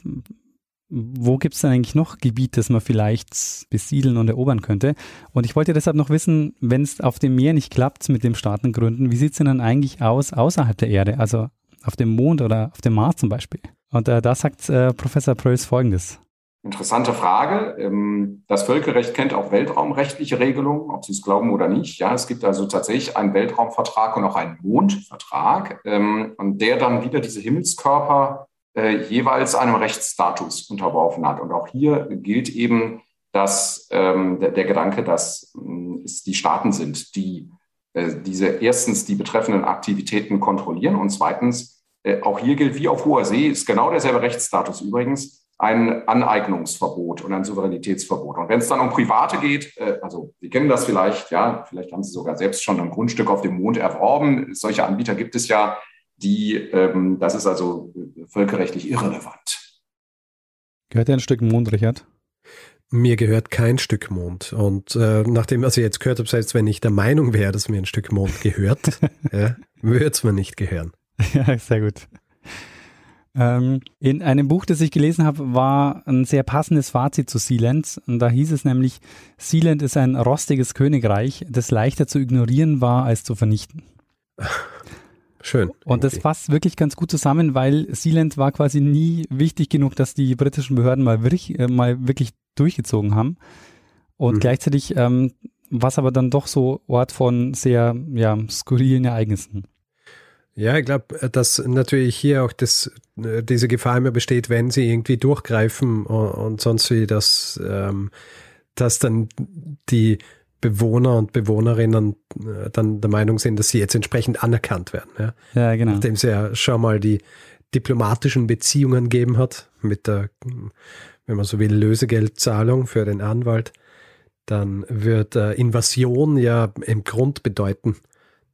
wo gibt es denn eigentlich noch Gebiet, das man vielleicht besiedeln und erobern könnte? Und ich wollte deshalb noch wissen, wenn es auf dem Meer nicht klappt mit dem Staatengründen, wie sieht es denn dann eigentlich aus außerhalb der Erde, also auf dem Mond oder auf dem Mars zum Beispiel? Und äh, da sagt äh, Professor Prös Folgendes. Interessante Frage. Ähm, das Völkerrecht kennt auch weltraumrechtliche Regelungen, ob Sie es glauben oder nicht. Ja, es gibt also tatsächlich einen Weltraumvertrag und auch einen Mondvertrag, ähm, und der dann wieder diese Himmelskörper äh, jeweils einem Rechtsstatus unterworfen hat. Und auch hier gilt eben, dass ähm, der, Gedanke, dass es die Staaten sind, die äh, diese erstens die betreffenden Aktivitäten kontrollieren und zweitens äh, auch hier gilt wie auf hoher See ist genau derselbe Rechtsstatus übrigens ein Aneignungsverbot und ein Souveränitätsverbot. Und wenn es dann um Private geht, äh, also Sie kennen das vielleicht, ja, vielleicht haben Sie sogar selbst schon ein Grundstück auf dem Mond erworben. Solche Anbieter gibt es ja, die, ähm, das ist also völkerrechtlich irrelevant. Gehört dir ein Stück Mond, Richard? Mir gehört kein Stück Mond. Und äh, nachdem, was ich jetzt gehört habe, selbst wenn ich der Meinung wäre, dass mir ein Stück Mond gehört, [LAUGHS] ja, würde es mir nicht gehören. Ja, sehr gut. Ähm, in einem Buch, das ich gelesen habe, war ein sehr passendes Fazit zu Sealand. Und da hieß es nämlich, Sealand ist ein rostiges Königreich, das leichter zu ignorieren war als zu vernichten. [LAUGHS] Schön. Und das passt wirklich ganz gut zusammen, weil Sealand war quasi nie wichtig genug, dass die britischen Behörden mal wirklich, äh, mal wirklich durchgezogen haben. Und mhm. gleichzeitig ähm, war es aber dann doch so Ort von sehr ja, skurrilen Ereignissen. Ja, ich glaube, dass natürlich hier auch das, äh, diese Gefahr immer besteht, wenn sie irgendwie durchgreifen und, und sonst wie, dass, ähm, dass dann die Bewohner und Bewohnerinnen äh, dann der Meinung sind, dass sie jetzt entsprechend anerkannt werden. Ja, ja genau. Nachdem es ja schon mal die diplomatischen Beziehungen gegeben hat mit der, wenn man so will, Lösegeldzahlung für den Anwalt, dann wird äh, Invasion ja im Grund bedeuten,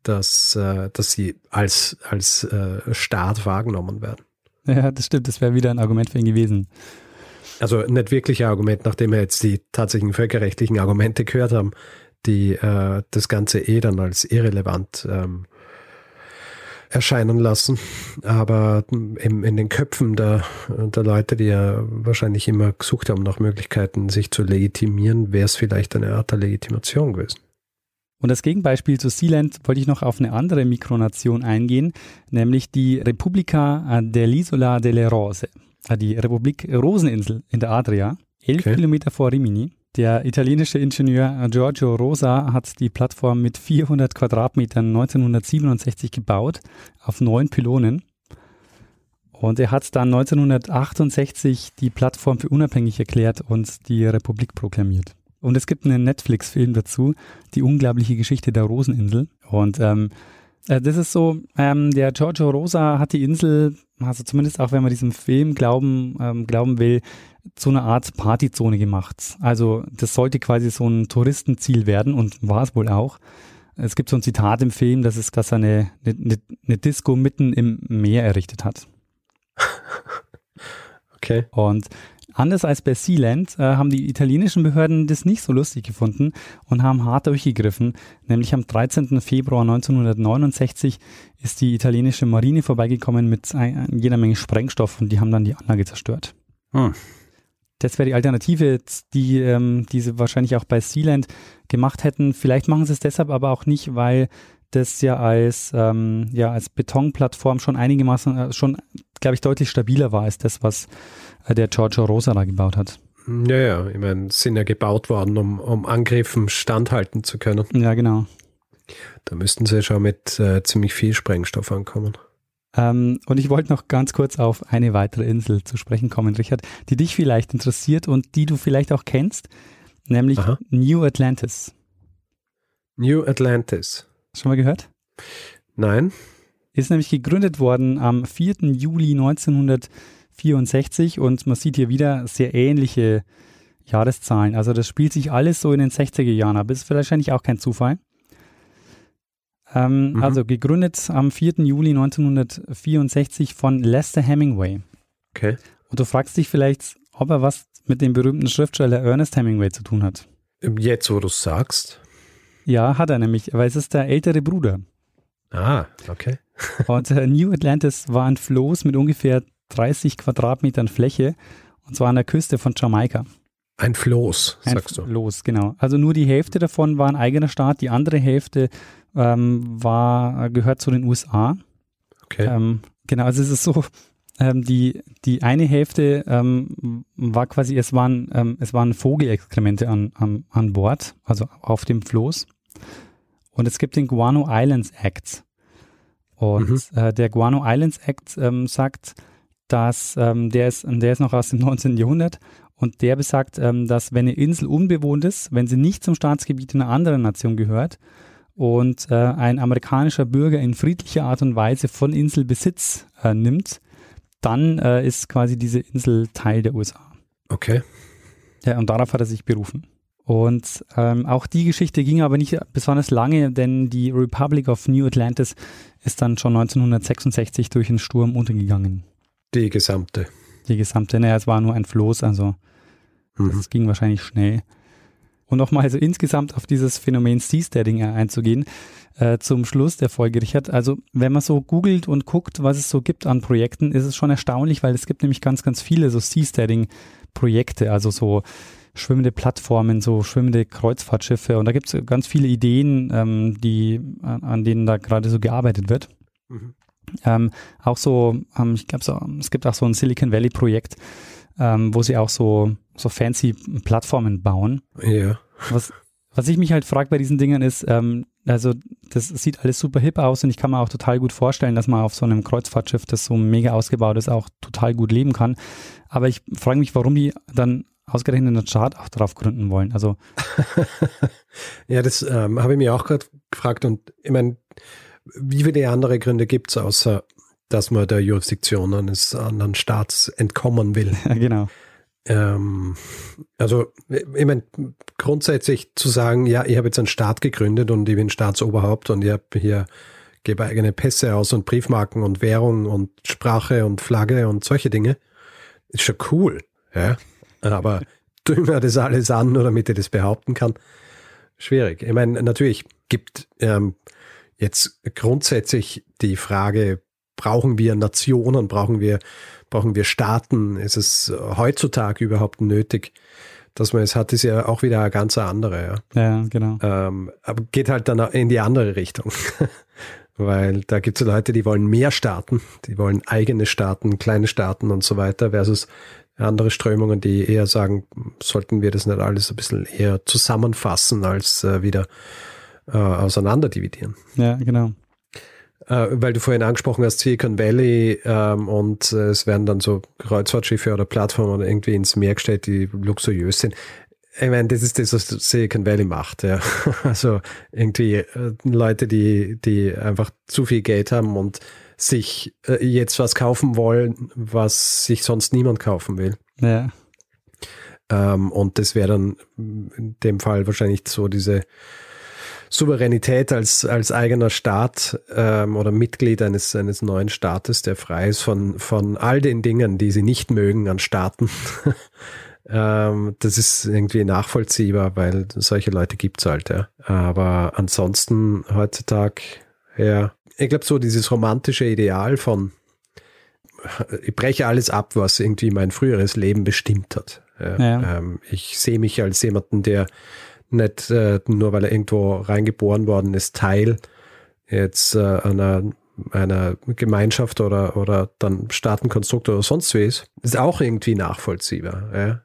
dass, äh, dass sie als, als äh, Staat wahrgenommen werden. Ja, das stimmt. Das wäre wieder ein Argument für ihn gewesen. Also nicht wirklich ein Argument, nachdem wir jetzt die tatsächlichen völkerrechtlichen Argumente gehört haben, die äh, das Ganze eh dann als irrelevant ähm, erscheinen lassen. Aber in, in den Köpfen der, der Leute, die ja wahrscheinlich immer gesucht haben nach Möglichkeiten, sich zu legitimieren, wäre es vielleicht eine Art der Legitimation gewesen. Und als Gegenbeispiel zu Sealand wollte ich noch auf eine andere Mikronation eingehen, nämlich die Repubblica dell'Isola delle Rose, äh, die Republik Roseninsel in der Adria, elf okay. Kilometer vor Rimini. Der italienische Ingenieur Giorgio Rosa hat die Plattform mit 400 Quadratmetern 1967 gebaut, auf neun Pylonen. Und er hat dann 1968 die Plattform für unabhängig erklärt und die Republik proklamiert. Und es gibt einen Netflix-Film dazu, die unglaubliche Geschichte der Roseninsel. Und ähm, äh, das ist so, ähm, der Giorgio Rosa hat die Insel, also zumindest auch wenn man diesem Film glauben, ähm, glauben will, zu einer Art Partyzone gemacht. Also das sollte quasi so ein Touristenziel werden und war es wohl auch. Es gibt so ein Zitat im Film, dass es dass er eine, eine, eine Disco mitten im Meer errichtet hat. [LAUGHS] Okay. Und Anders als bei Sealand äh, haben die italienischen Behörden das nicht so lustig gefunden und haben hart durchgegriffen. Nämlich am 13. Februar 1969 ist die italienische Marine vorbeigekommen mit ein, jeder Menge Sprengstoff und die haben dann die Anlage zerstört. Hm. Das wäre die Alternative, die, ähm, die sie wahrscheinlich auch bei Sealand gemacht hätten. Vielleicht machen sie es deshalb aber auch nicht, weil das ja als, ähm, ja, als Betonplattform schon einigermaßen, äh, schon, glaube ich, deutlich stabiler war als das, was der Giorgio Rosa da gebaut hat. Ja, ja, ich meine, sind ja gebaut worden, um, um Angriffen standhalten zu können. Ja, genau. Da müssten sie schon mit äh, ziemlich viel Sprengstoff ankommen. Ähm, und ich wollte noch ganz kurz auf eine weitere Insel zu sprechen kommen, Richard, die dich vielleicht interessiert und die du vielleicht auch kennst, nämlich Aha. New Atlantis. New Atlantis. Schon mal gehört? Nein. Ist nämlich gegründet worden am 4. Juli 1964 und man sieht hier wieder sehr ähnliche Jahreszahlen. Also das spielt sich alles so in den 60er Jahren ab. Ist wahrscheinlich auch kein Zufall. Ähm, mhm. Also gegründet am 4. Juli 1964 von Lester Hemingway. Okay. Und du fragst dich vielleicht, ob er was mit dem berühmten Schriftsteller Ernest Hemingway zu tun hat. Jetzt, wo du es sagst. Ja, hat er nämlich, weil es ist der ältere Bruder. Ah, okay. und äh, New Atlantis war ein Floß mit ungefähr 30 Quadratmetern Fläche und zwar an der Küste von Jamaika. Ein Floß, ein sagst du. Floß, genau. Also nur die Hälfte davon war ein eigener Staat, die andere Hälfte ähm, war, gehört zu den USA. Okay. Ähm, genau, also es ist so, ähm, die, die eine Hälfte ähm, war quasi, es waren, ähm, es waren Vogelexkremente an, an, an Bord, also auf dem Floß. Und es gibt den Guano Islands Act. Und mhm. äh, der Guano Islands Act ähm, sagt, dass ähm, der ist, der ist noch aus dem [LAUGHS] 19. Jahrhundert und der besagt, ähm, dass wenn eine Insel unbewohnt ist, wenn sie nicht zum Staatsgebiet einer anderen Nation gehört und äh, ein amerikanischer Bürger in friedlicher Art und Weise von Inselbesitz äh, nimmt, dann äh, ist quasi diese Insel Teil der USA. Okay. Ja, und darauf hat er sich berufen. Und ähm, auch die Geschichte ging aber nicht besonders lange, denn die Republic of New Atlantis ist dann schon 1966 durch einen Sturm untergegangen. Die gesamte. Die gesamte, naja, es war nur ein Floß, also mhm. das ging wahrscheinlich schnell. Und nochmal also insgesamt auf dieses Phänomen Seasteading einzugehen, äh, zum Schluss der Folge, Richard. Also wenn man so googelt und guckt, was es so gibt an Projekten, ist es schon erstaunlich, weil es gibt nämlich ganz, ganz viele so Seasteading-Projekte, also so schwimmende Plattformen, so schwimmende Kreuzfahrtschiffe und da gibt es ganz viele Ideen, ähm, die, an, an, denen da gerade so gearbeitet wird. Mhm. Ähm, auch so, ähm, ich glaube, so, es gibt auch so ein Silicon Valley Projekt, ähm, wo sie auch so, so fancy Plattformen bauen. Ja. Was, was ich mich halt frage bei diesen Dingen ist, ähm, also das sieht alles super hip aus und ich kann mir auch total gut vorstellen, dass man auf so einem Kreuzfahrtschiff, das so mega ausgebaut ist, auch total gut leben kann. Aber ich frage mich, warum die dann ausgerechnet einen Chart auch drauf gründen wollen. Also [LAUGHS] ja, das ähm, habe ich mir auch gerade gefragt und ich meine, wie viele andere Gründe gibt es, außer dass man der Jurisdiktion eines anderen Staats entkommen will? Ja, [LAUGHS] genau. Ähm, also, ich meine, grundsätzlich zu sagen, ja, ich habe jetzt einen Staat gegründet und ich bin Staatsoberhaupt und ich habe hier, gebe eigene Pässe aus und Briefmarken und Währung und Sprache und Flagge und solche Dinge, ist schon cool. Ja? Aber [LAUGHS] tun wir das alles an, nur damit ich das behaupten kann? Schwierig. Ich meine, natürlich gibt ähm, jetzt grundsätzlich die Frage, brauchen wir Nationen, brauchen wir, brauchen wir Staaten? Ist es heutzutage überhaupt nötig, dass man es hat, ist ja auch wieder eine ganz andere. Ja, ja genau. Ähm, aber geht halt dann in die andere Richtung. [LAUGHS] Weil da gibt es Leute, die wollen mehr Staaten, die wollen eigene Staaten, kleine Staaten und so weiter, versus andere Strömungen, die eher sagen, sollten wir das nicht alles ein bisschen eher zusammenfassen, als äh, wieder äh, auseinanderdividieren. Ja, genau. Äh, weil du vorhin angesprochen hast, Silicon Valley ähm, und äh, es werden dann so Kreuzfahrtschiffe oder Plattformen irgendwie ins Meer gestellt, die luxuriös sind. Ich meine, das ist das, was Silicon Valley macht, ja. [LAUGHS] Also irgendwie äh, Leute, die, die einfach zu viel Geld haben und sich äh, jetzt was kaufen wollen, was sich sonst niemand kaufen will. Ja. Ähm, und das wäre dann in dem Fall wahrscheinlich so diese Souveränität als, als eigener Staat ähm, oder Mitglied eines, eines neuen Staates, der frei ist von, von all den Dingen, die sie nicht mögen an Staaten. [LAUGHS] ähm, das ist irgendwie nachvollziehbar, weil solche Leute gibt's halt, ja. Aber ansonsten heutzutage, ja, ich glaube, so dieses romantische Ideal von, ich breche alles ab, was irgendwie mein früheres Leben bestimmt hat. Ja, ja. Ähm, ich sehe mich als jemanden, der nicht äh, nur, weil er irgendwo reingeboren worden ist, Teil jetzt äh, einer, einer Gemeinschaft oder, oder dann Staatenkonstrukt oder sonst wie ist, ist auch irgendwie nachvollziehbar. Ja.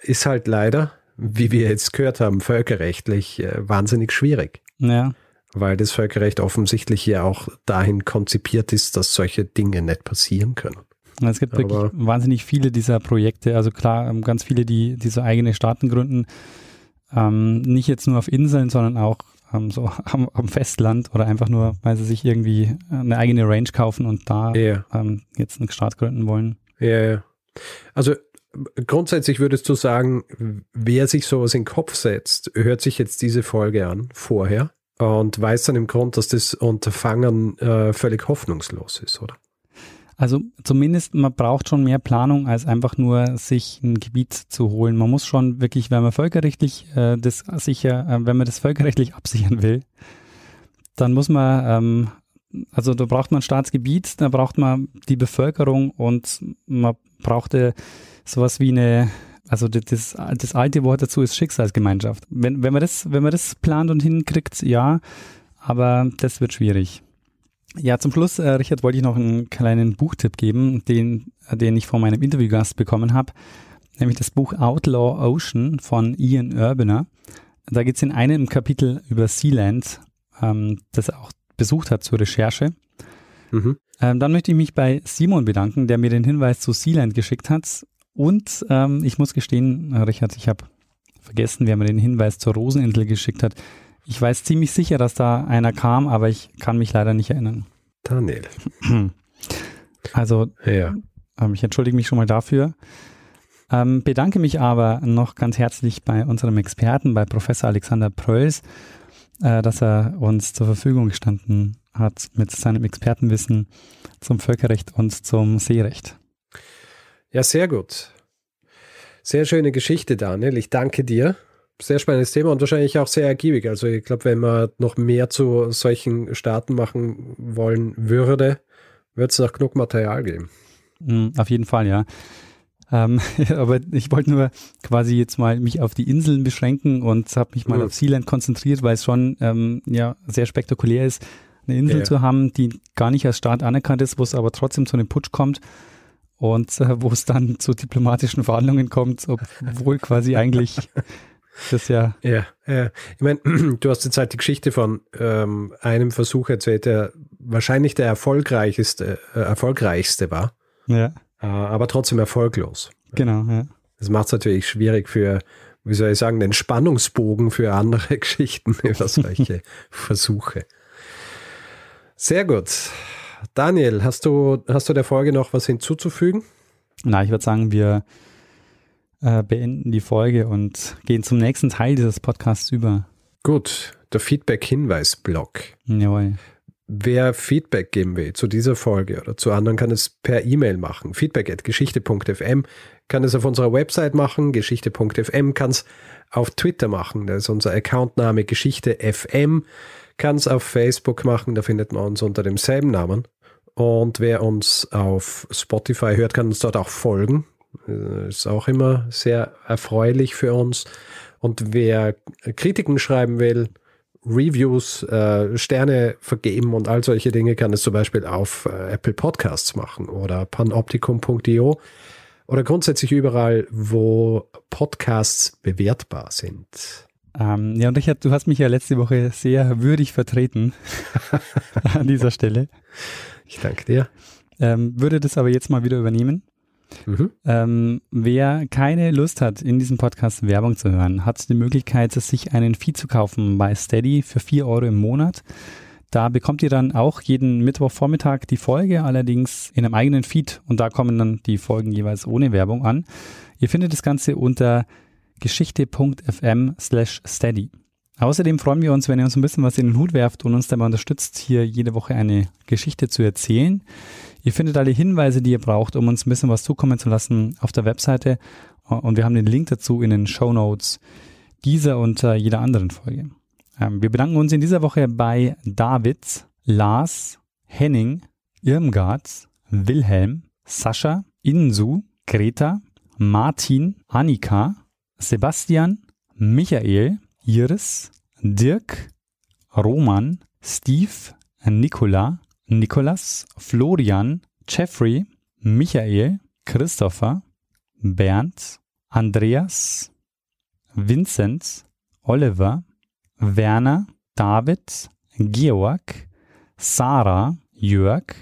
Ist halt leider, wie wir jetzt gehört haben, völkerrechtlich äh, wahnsinnig schwierig. Ja. weil das Völkerrecht offensichtlich ja auch dahin konzipiert ist, dass solche Dinge nicht passieren können. Es gibt Aber wirklich wahnsinnig viele dieser Projekte, also klar, ähm, ganz viele, die, die so eigene Staaten gründen, ähm, nicht jetzt nur auf Inseln, sondern auch ähm, so [LAUGHS] am, am, Festland oder einfach nur, weil sie sich irgendwie eine eigene Range kaufen und da yeah. ähm, jetzt einen Staat gründen wollen. Ja, yeah. also grundsätzlich würdest du sagen, wer sich sowas in den Kopf setzt, hört sich jetzt diese Folge an vorher und weiß dann im Grund, dass das Unterfangen äh, völlig hoffnungslos ist, oder? Also zumindest man braucht schon mehr Planung, als einfach nur sich ein Gebiet zu holen. Man muss schon wirklich, wenn man völkerrechtlich äh, das sicher, äh, wenn man das völkerrechtlich [LAUGHS] absichern will, dann muss man, ähm, also da braucht man Staatsgebiet, da braucht man die Bevölkerung und man brauchte sowas wie eine, also das, das alte Wort dazu ist Schicksalsgemeinschaft. Wenn, wenn man das, wenn man das plant und hinkriegt, ja, aber das wird schwierig. Ja, zum Schluss, äh, Richard, wollte ich noch einen kleinen Buchtipp geben, den, den ich von meinem Interviewgast bekommen habe, nämlich das Buch Outlaw Ocean von Ian Urbaner. Da geht es in einem Kapitel über Sealand, ähm, das er auch besucht hat zur Recherche. Mhm. Ähm, dann möchte ich mich bei Simon bedanken, der mir den Hinweis zu Sealand geschickt hat. Und ähm, ich muss gestehen, Richard, ich habe vergessen, wer mir den Hinweis zur Roseninsel geschickt hat. Ich weiß ziemlich sicher, dass da einer kam, aber ich kann mich leider nicht erinnern. Daniel. [CLEARS THROAT] Also, ja. ähm, ich entschuldige mich schon mal dafür. Ähm, bedanke mich aber noch ganz herzlich bei unserem Experten, bei Professor Alexander Pröls, äh, dass er uns zur Verfügung gestanden hat mit seinem Expertenwissen zum Völkerrecht und zum Seerecht. Ja, sehr gut. Sehr schöne Geschichte, Daniel. Ich danke dir sehr spannendes Thema und wahrscheinlich auch sehr ergiebig. Also ich glaube, wenn man noch mehr zu solchen Staaten machen wollen würde, wird es noch genug Material geben. Mhm, auf jeden Fall, ja. Ähm, [LAUGHS] aber ich wollte nur quasi jetzt mal mich auf die Inseln beschränken und habe mich mal mhm. auf Sealand konzentriert, weil es schon ähm, ja sehr spektakulär ist, eine Insel ja. zu haben, die gar nicht als Staat anerkannt ist, wo es aber trotzdem zu einem Putsch kommt und äh, wo es dann zu diplomatischen Verhandlungen kommt, obwohl quasi eigentlich [LAUGHS] das ja. Ja, ja. Ich meine, [CLEARS THROAT] du hast jetzt halt die Geschichte von ähm, einem Versuch erzählt, der wahrscheinlich der erfolgreichste, äh, erfolgreichste war. Ja. Äh, aber trotzdem erfolglos. Genau, ja. Das macht es natürlich schwierig für, wie soll ich sagen, den Spannungsbogen für andere [LAUGHS] Geschichten über solche [LAUGHS] Versuche. Sehr gut. Daniel, hast du, hast du der Folge noch was hinzuzufügen? Na, ich würde sagen, wir äh, beenden die Folge und gehen zum nächsten Teil dieses Podcasts über. Gut, der Feedback-Hinweis-Blog. Jawohl. Wer Feedback geben will zu dieser Folge oder zu anderen, kann es per E-Mail machen. Feedback at geschichte.fm kann es auf unserer Website machen, geschichte.fm kann es auf Twitter machen, da ist unser Accountname Geschichte.fm, kann es auf Facebook machen, da findet man uns unter demselben Namen. Und wer uns auf Spotify hört, kann uns dort auch folgen. Äh, ist auch immer sehr erfreulich für uns. Und wer Kritiken schreiben will, Reviews, äh, Sterne vergeben und all solche Dinge kann es zum Beispiel auf äh, Apple Podcasts machen oder panoptikum.io oder grundsätzlich überall, wo Podcasts bewertbar sind. Ähm, ja, und Richard, du hast mich ja letzte Woche sehr würdig vertreten [LAUGHS] an dieser Stelle. Ich danke dir. Ähm, würde das aber jetzt mal wieder übernehmen. Mhm. Ähm, wer keine Lust hat, in diesem Podcast Werbung zu hören, hat die Möglichkeit, sich einen Feed zu kaufen bei Steady für 4 Euro im Monat. Da bekommt ihr dann auch jeden Mittwochvormittag die Folge, allerdings in einem eigenen Feed und da kommen dann die Folgen jeweils ohne Werbung an. Ihr findet das Ganze unter geschichte.fm slash steady. Außerdem freuen wir uns, wenn ihr uns ein bisschen was in den Hut werft und uns dabei unterstützt, hier jede Woche eine Geschichte zu erzählen. Ihr findet alle Hinweise, die ihr braucht, um uns ein bisschen was zukommen zu lassen, auf der Webseite. Und wir haben den Link dazu in den Show Notes dieser und äh, jeder anderen Folge. Ähm, wir bedanken uns in dieser Woche bei David, Lars, Henning, Irmgard, Wilhelm, Sascha, Insu, Greta, Martin, Annika, Sebastian, Michael, Iris, Dirk, Roman, Steve, Nicola, Nikolas, Florian, Jeffrey, Michael, Christopher, Bernd, Andreas, Vincent, Oliver, Werner, David, Georg, Sarah, Jörg,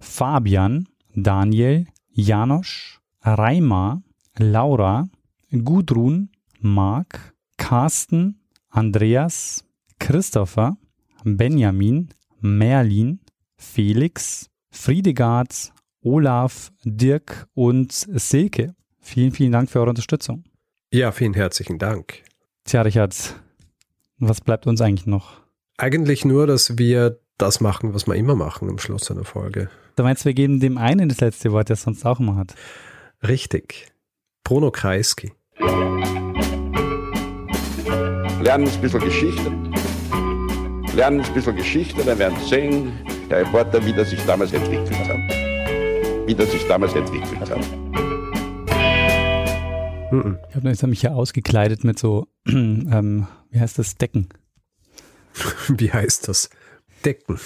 Fabian, Daniel, Janosch, Reimar, Laura, Gudrun, Marc, Carsten, Andreas, Christopher, Benjamin, Merlin, Felix, Friedegard, Olaf, Dirk und Silke. Vielen, vielen Dank für eure Unterstützung. Ja, vielen herzlichen Dank. Tja, Richard, was bleibt uns eigentlich noch? Eigentlich nur, dass wir das machen, was wir immer machen am Schluss einer Folge. Du meinst, wir geben dem einen das letzte Wort, der es sonst auch immer hat? Richtig. Bruno Kreisky. Lernen ein bisschen Geschichte. Lernen ein bisschen Geschichte, dann werden Sie sehen, der Reporter, wie das sich damals entwickelt hat. Wie das sich damals entwickelt hat. Ich habe jetzt mich ja ausgekleidet mit so, [CLEARS THROAT] ähm, wie heißt das, Decken. [LAUGHS] Wie heißt das? Decken.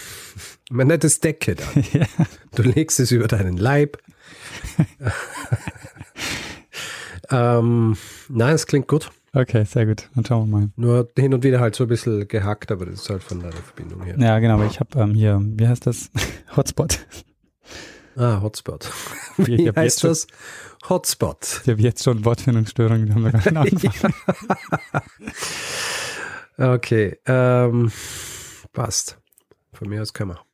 Man nennt es Decke dann. [LAUGHS] ja. Du legst es über deinen Leib. [LAUGHS] ähm, nein, es klingt gut. Okay, sehr gut. Dann schauen wir mal. Nur hin und wieder halt so ein bisschen gehackt, aber das ist halt von deiner Verbindung her. Ja, genau, ich habe ähm, hier, wie heißt das? [LAUGHS] Hotspot. Ah, Hotspot. [LAUGHS] Wie ich heißt das? Hotspot. Ich habe jetzt schon Wortfindungsstörungen, die haben wir nicht [LAUGHS] angefangen. okay, ähm, passt. Von mir aus können wir.